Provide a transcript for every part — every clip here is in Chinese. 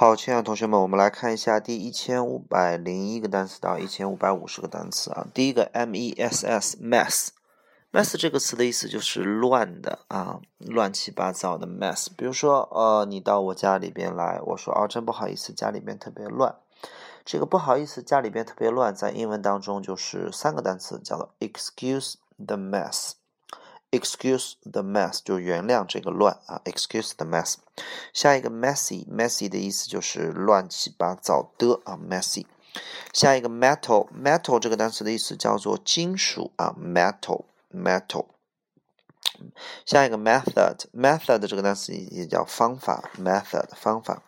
好，亲爱的同学们，我们来看一下第一千五百零一个单词到一千五百五十个单词啊。第一个 m e s s，mess，mess 这个词的意思就是乱的啊，乱七八糟的 mess。比如说，呃，你到我家里边来，我说，哦，真不好意思，家里边特别乱。这个不好意思，家里边特别乱，在英文当中就是三个单词，叫做 excuse the mess。Excuse the mess，就原谅这个乱啊。Excuse the mess。下一个 messy，messy 的意思就是乱七八糟的啊。Messy。下一个 metal，metal 这个单词的意思叫做金属啊。Metal，metal。下一个 method，method 这个单词也叫方法，method 方法。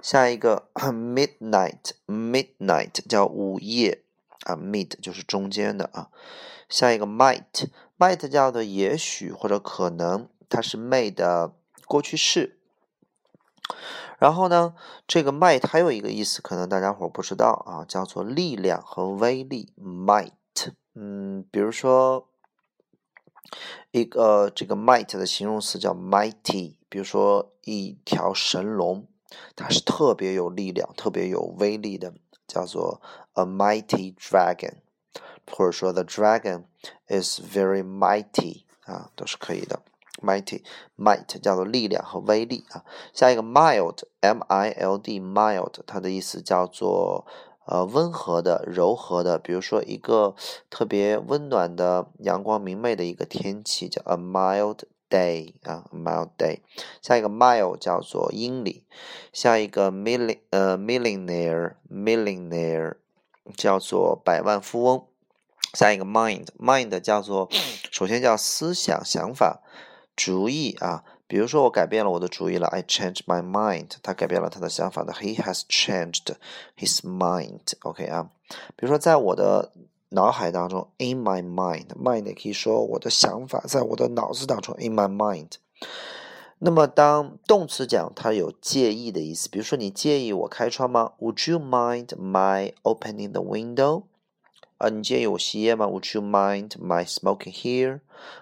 下一个 midnight，midnight 叫午夜啊。Mid 就是中间的啊。下一个 might。Might 叫做也许或者可能，它是 may 的过去式。然后呢，这个 might 还有一个意思，可能大家伙不知道啊，叫做力量和威力。might，嗯，比如说一个这个 might 的形容词叫 mighty，比如说一条神龙，它是特别有力量、特别有威力的，叫做 a mighty dragon。或者说 the dragon is very mighty 啊，都是可以的。mighty might 叫做力量和威力啊。下一个 mild m i l d mild 它的意思叫做呃温和的、柔和的。比如说一个特别温暖的、阳光明媚的一个天气叫 a mild day 啊，a，mild day。下一个 mile 叫做英里。下一个 million 呃 millionaire millionaire 叫做百万富翁。下一个 mind，mind 叫做，首先叫思想、想法、主意啊。比如说我改变了我的主意了，I changed my mind。他改变了他的想法的，He has changed his mind。OK 啊。比如说在我的脑海当中，in my mind，mind 也可以说我的想法在我的脑子当中，in my mind。那么当动词讲，它有介意的意思。比如说你介意我开窗吗？Would you mind my opening the window？啊，你介意我吸烟吗？Would you mind my smoking here?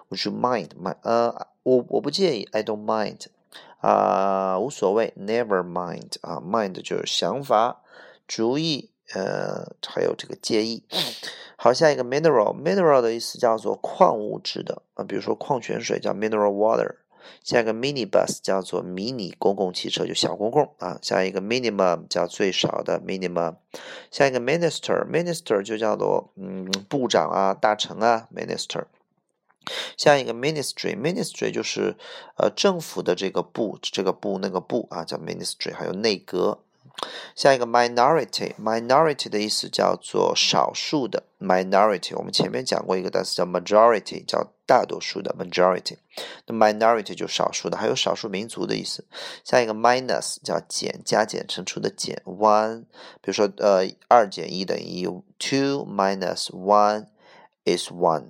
Would you mind my 呃，我我不介意，I don't mind 啊，无所谓，never mind 啊，mind 就是想法、主意，呃，还有这个介意。好，下一个 mineral，mineral 的意思叫做矿物质的啊，比如说矿泉水叫 mineral water。下一个 mini bus 叫做迷你公共汽车，就小公共啊。下一个 minimum 叫最少的 minimum。下一个 minister，minister 就叫做嗯部长啊、大臣啊 minister。下一个 ministry，ministry 就是呃政府的这个部，这个部那个部啊叫 ministry，还有内阁。下一个 minority，minority 的意思叫做少数的 minority。我们前面讲过一个单词叫 majority，叫大多数的 majority。那 minority 就少数的，还有少数民族的意思。下一个 minus 叫减，加减乘除的减。one，比如说呃二减一等于一，two minus one is one。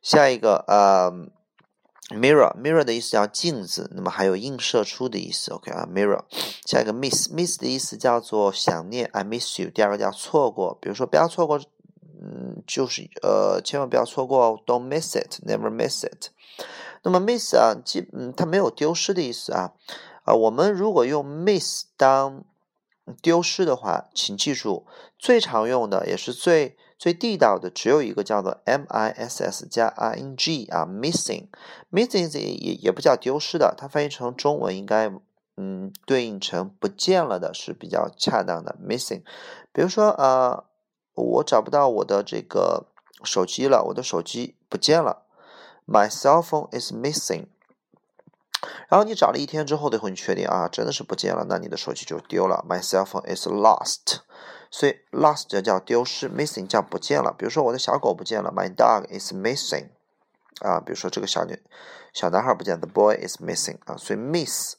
下一个呃。Mirror，mirror 的意思叫镜子，那么还有映射出的意思。OK 啊，mirror。下一个 miss，miss 的意思叫做想念，I miss you。第二个叫错过，比如说不要错过，嗯，就是呃，千万不要错过哦，Don't miss it，never miss it。那么 miss 啊，记，嗯，它没有丢失的意思啊。啊，我们如果用 miss 当丢失的话，请记住，最常用的也是最。最地道的只有一个叫做 miss 加 ing 啊，missing，missing 也也不叫丢失的，它翻译成中文应该嗯对应成不见了的是比较恰当的 missing。比如说呃，我找不到我的这个手机了，我的手机不见了，my cell phone is missing。然后你找了一天之后，最后你确定啊，真的是不见了，那你的手机就丢了，my cell phone is lost。所以 lost 叫丢失，missing 叫不见了。比如说我的小狗不见了，my dog is missing。啊，比如说这个小女小男孩不见，the boy is missing。啊，所以 miss，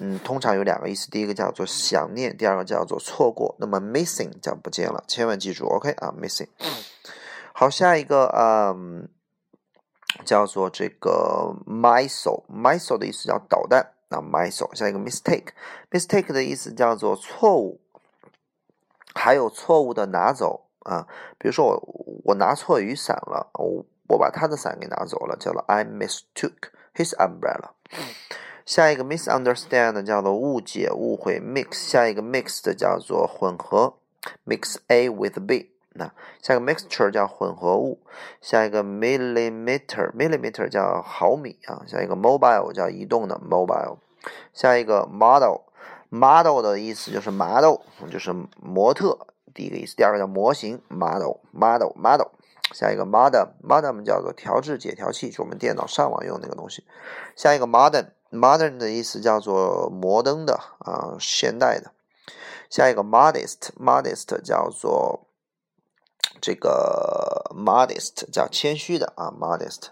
嗯，通常有两个意思，第一个叫做想念，第二个叫做错过。那么 missing 叫不见了，千万记住，OK 啊，missing。好，下一个，嗯，叫做这个 missile，missile 的意思叫导弹。那 missile，下一个 mistake，mistake 的意思叫做错误。还有错误的拿走啊，比如说我我拿错雨伞了，我我把他的伞给拿走了，叫做 I mistook his umbrella。下一个 misunderstand 叫做误解、误会；mix 下一个 mixed 叫做混合，mix A with B。那下一个 mixture 叫混合物，下一个 millimeter millimeter 叫毫米啊，下一个 mobile 叫移动的 mobile，下一个 model model 的意思就是 model 就是模特，第一个意思，第二个叫模型 model model model，下一个 modem modem 叫做调制解调器，就我们电脑上网用那个东西，下一个 modern modern 的意思叫做摩登的啊现代的，下一个 modest modest 叫做。这个 modest 叫谦虚的啊，modest。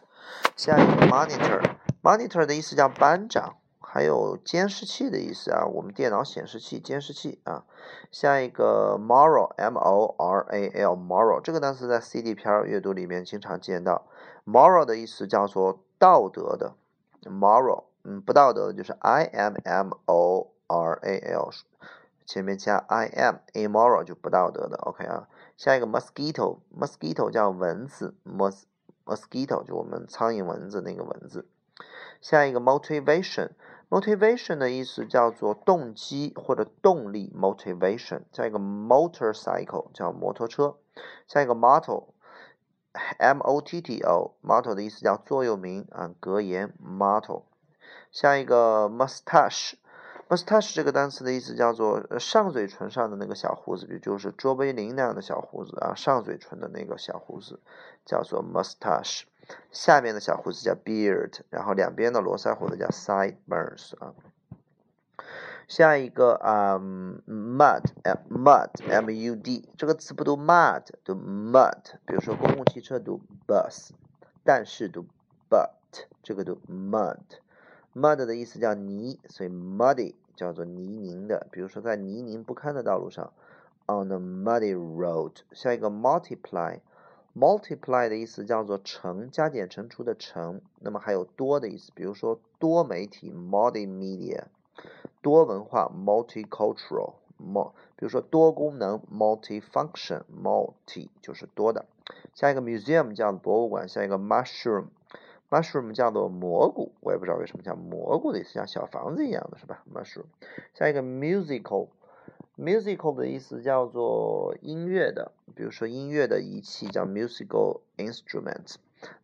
下一个 monitor，monitor 的意思叫班长，还有监视器的意思啊，我们电脑显示器、监视器啊。下一个 moral，m o r a l，moral 这个单词在 C D 片阅读里面经常见到。moral 的意思叫做道德的，moral，嗯，不道德的就是 i m m o r a l，前面加 i m，immoral 就不道德的，OK 啊。下一个 mosquito，mosquito 叫蚊子，mos mosquito 就我们苍蝇蚊子那个蚊子。下一个 motivation，motivation 的意思叫做动机或者动力，motivation。下一个 motorcycle 叫摩托车。下一个 motto，m o t t o，motto 的意思叫座右铭啊，格言，motto。下一个 mustache。Mustache 这个单词的意思叫做上嘴唇上的那个小胡子，比如就是卓别林那样的小胡子啊，上嘴唇的那个小胡子叫做 mustache，下面的小胡子叫 beard，然后两边的络腮胡子叫 sideburns 啊。下一个啊，mud，mud，m u d，这个词不读 mud，读 mud，比如说公共汽车读 bus，但是读 but，这个读 mud。Mud 的意思叫泥，所以 muddy 叫做泥泞的。比如说在泥泞不堪的道路上，on a muddy road。下一个 multiply，multiply 的意思叫做乘，加减乘除的乘。那么还有多的意思，比如说多媒体 multimedia，多文化 multicultural，m，比如说多功能 multifunction，multi 就是多的。下一个 museum 叫博物馆。下一个 mushroom。Mushroom 叫做蘑菇，我也不知道为什么叫蘑菇的意思，像小房子一样的是吧？mushroom。下一个 musical，musical 的意思叫做音乐的，比如说音乐的仪器叫 musical instrument。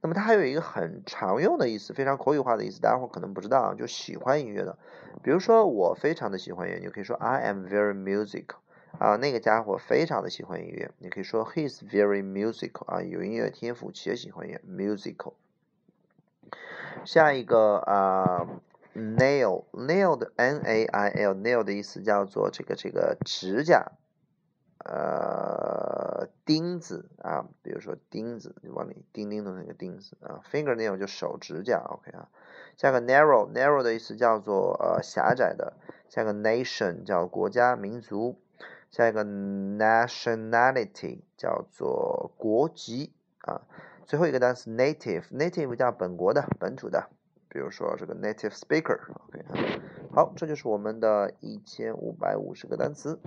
那么它还有一个很常用的意思，非常口语化的意思，大家伙可能不知道啊，就喜欢音乐的。比如说我非常的喜欢音乐，你可以说 I am very musical。啊，那个家伙非常的喜欢音乐，你可以说 He is very musical。啊，有音乐天赋且喜欢音乐，musical。下一个啊，nail，nail 的 n a i l，nail 的意思叫做这个这个指甲，呃，钉子啊，比如说钉子，你往里钉钉的那个钉子啊，fingernail 就手指甲，OK 啊。下个 narrow，narrow 的意思叫做呃狭窄的。下个 nation 叫国家民族。下一个 nationality 叫做国籍啊。最后一个单词 native，native 叫本国的、本土的，比如说这个 native speaker，OK，好，这就是我们的一千五百五十个单词。